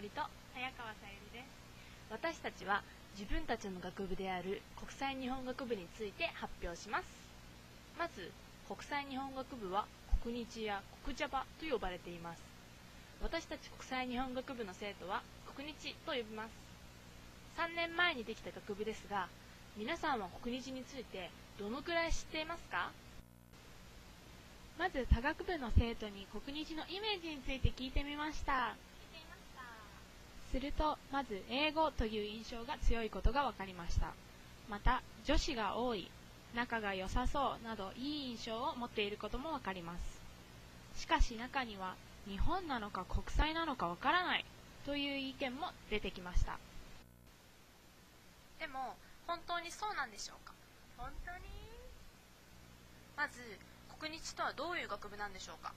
織と早川さゆりです。私たちは自分たちの学部である国際日本学部について発表します。まず国際日本学部は国日や国 Java と呼ばれています。私たち国際日本学部の生徒は国日と呼びます。3年前にできた学部ですが皆さんは国日についてどのくらい知っていますか？まず科学部の生徒に国日のイメージについて聞いてみました。するとまず英語という印象が強いことが分かりました。また女子が多い仲が良さそうなどいい印象を持っていることも分かります。しかし中には日本なのか国際なのか分からないという意見も出てきました。でも本当にそうなんでしょうか？本当に？まず国日とはどういう学部なんでしょうか？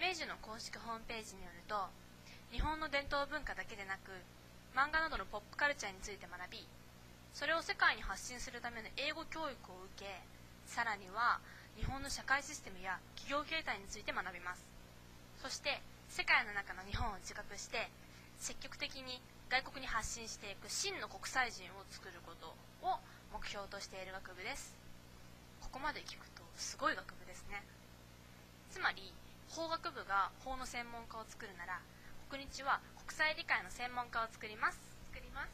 明治の公式ホームページによると日本の伝統文化だけでなく漫画などのポップカルチャーについて学びそれを世界に発信するための英語教育を受けさらには日本の社会システムや企業形態について学びます。そして世界の中の日本を自覚して積極的に外国に発信していく真の国際人を作ることを目標としている学部です。ここまで聞くとすごい学部ですね。つまり法学部が法の専門家を作るなら国日は国際理解の専門家を作ります作ります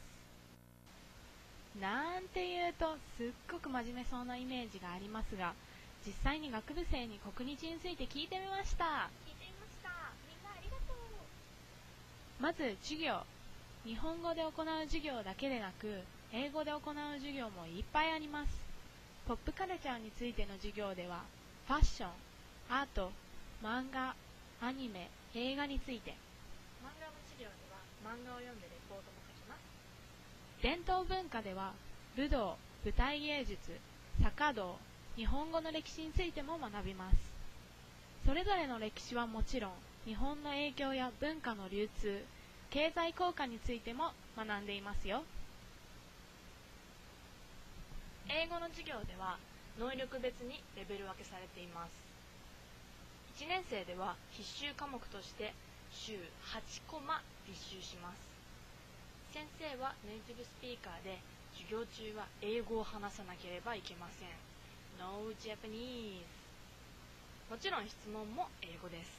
なんて言うとすっごく真面目そうなイメージがありますが実際に学部生に国日について聞いてみました聞いてみましたみんなありがとうまず授業日本語で行う授業だけでなく英語で行う授業もいっぱいありますポップカルチャーについての授業ではファッションアート漫画アニメ映画について漫画を読んでレポートも書きます。伝統文化では武道舞台芸術茶道日本語の歴史についても学びます。それぞれの歴史はもちろん日本の影響や文化の流通経済効果についても学んでいますよ。英語の授業では能力別にレベル分けされています。1年生では必修科目として週8コマ実習します。先生はネイティブスピーカーで授業中は英語を話さなければいけません。No Japanese もちろん質問も英語です。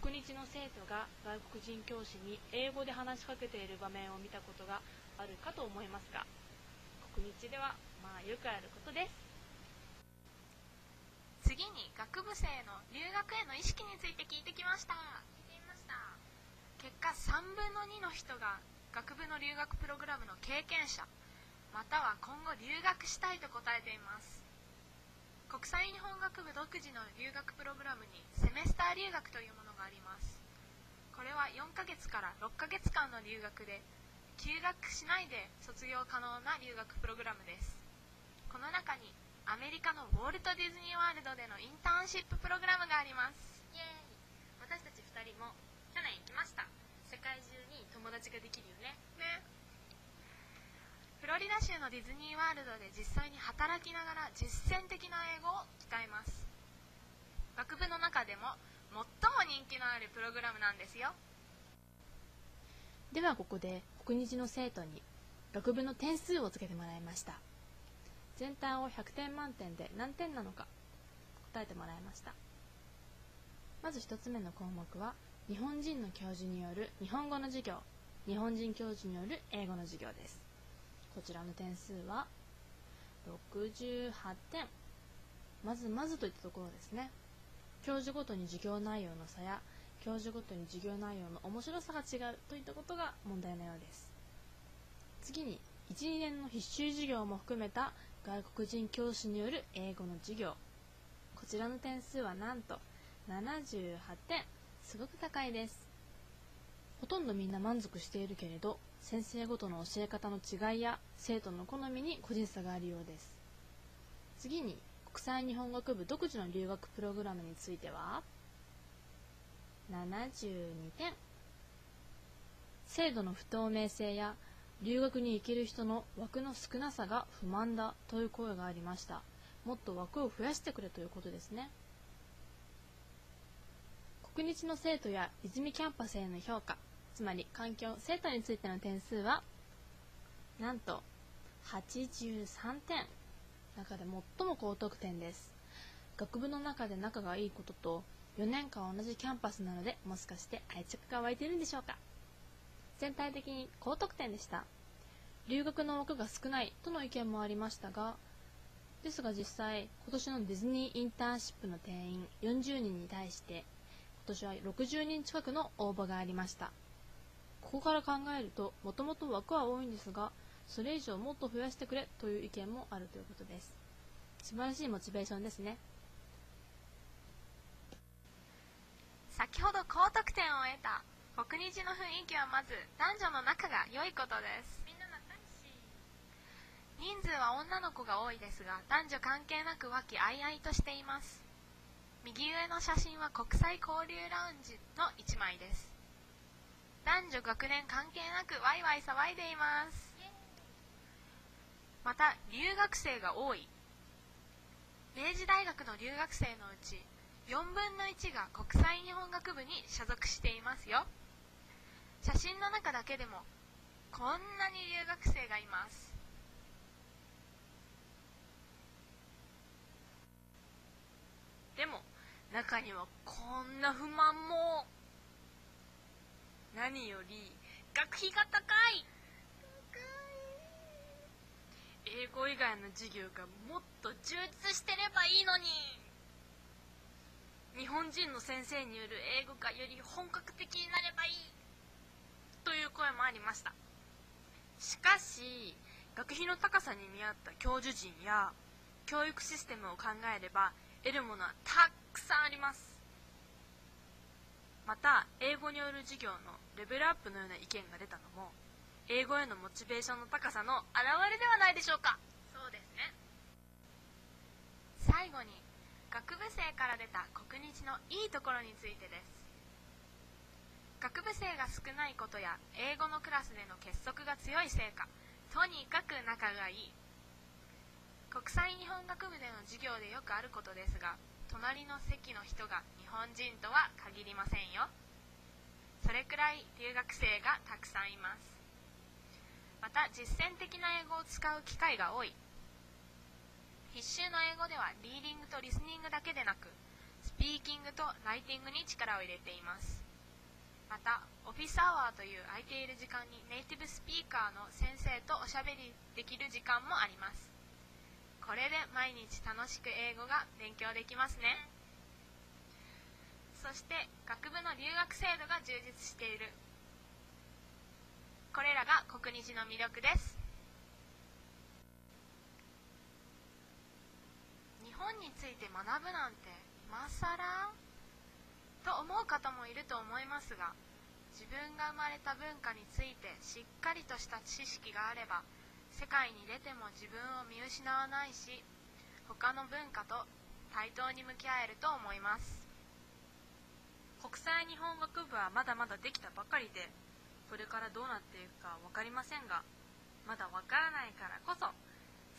国日の生徒が外国人教師に英語で話しかけている場面を見たことがあるかと思いますが国日ではまあよくあることです。次に学部生の留学への意識について聞いてきました。結果3分の2の人が学部の留学プログラムの経験者または今後留学したいと答えています。国際日本学部独自の留学プログラムにセメスター留学というものがあります。これは4ヶ月から6ヶ月間の留学で休学しないで卒業可能な留学プログラムです。この中にアメリカのウォルト・ディズニー・ワールドでのインターンシッププログラムがありますイエーイ私たち2人も去年行きました世界中に友達ができるよねねフロリダ州のディズニーワールドで実際に働きながら実践的な英語を鍛えます。学部の中でも最も人気のあるプログラムなんですよ。ではここで国日の生徒に学部の点数をつけてもらいました。全体を100点満点で何点なのか答えてもらいました。まず1つ目の項目は日本人の教授による日本語の授業。日本人教授による英語の授業です。こちらの点数は68点。まずまずといったところですね。教授ごとに授業内容の差や教授ごとに授業内容の面白さが違うといったことが問題のようです。次に12年の必修授業も含めた外国人教師による英語の授業。こちらの点数はなんと78点。すごく高いです。ほとんどみんな満足しているけれど先生ごとの教え方の違いや生徒の好みに個人差があるようです。次に国際日本学部独自の留学プログラムについては72点。制度の不透明性や留学に行ける人の枠の少なさが不満だという声がありました。もっと枠を増やしてくれということですね。国日の生徒や泉キャンパスへの評価。つまり環境生徒についての点数はなんと83点。中で最も高得点です。学部の中で仲がいいことと4年間同じキャンパスなのでもしかして愛着が湧いてるんでしょうか。全体的に高得点でした。留学の枠が少ないとの意見もありましたがですが実際今年のディズニーインターンシップの定員40人に対して今年は60人近くの応募がありました。ここから考えるともともと枠は多いんですがそれ以上もっと増やしてくれという意見もあるということです。素晴らしいモチベーションですね。先ほど高得点を得た国日の雰囲気はまず男女の仲が良いことです。みんな仲いいし人数は女の子が多いですが男女関係なく和気あいあいとしています。右上の写真は国際交流ラウンジの1枚です。男女学年関係なくワイワイ騒いでいます。また留学生が多い。明治大学の留学生のうち4分の1が国際日本学部に所属していますよ。写真の中だけでもこんなに留学生がいます。でも中にはこんな不満も。何より学費が高い。英語以外の授業がもっと充実してればいいのに。日本人の先生による英語がより本格的になればいい。という声もありました。しかし学費の高さに見合った教授陣や教育システムを考えれば得るものはたくさんあります。また英語による授業のレベルアップのような意見が出たのも英語へのモチベーションの高さの表れではないでしょうか。そうですね。最後に学部生から出た国日のいいところについてです。学部生が少ないことや英語のクラスでの結束が強いせいかとにかく仲がいい。国際日本学部での授業でよくあることですが隣の席の人が日本人とは限りませんよ。それくらい留学生がたくさんいます。また実践的な英語を使う機会が多い。必修の英語ではリーディングとリスニングだけでなくスピーキングとライティングに力を入れています。またオフィスアワーという空いている時間にネイティブスピーカーの先生とおしゃべりできる時間もあります。これで毎日楽しく英語が勉強できますね。そして学部の留学制度が充実している。これらが国日の魅力です。日本について学ぶなんて今更？と思う方もいると思いますが自分が生まれた文化についてしっかりとした知識があれば世界に出ても自分を見失わないし他の文化と対等に向き合えると思います。国際日本学部はまだまだできたばかりでこれからどうなっていくか分かりませんがまだ分からないからこそ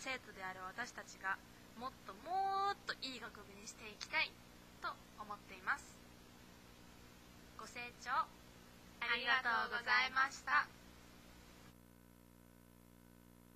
生徒である私たちがもっともっといい学部にしていきたいと思っています。ご清聴ありがとうございました。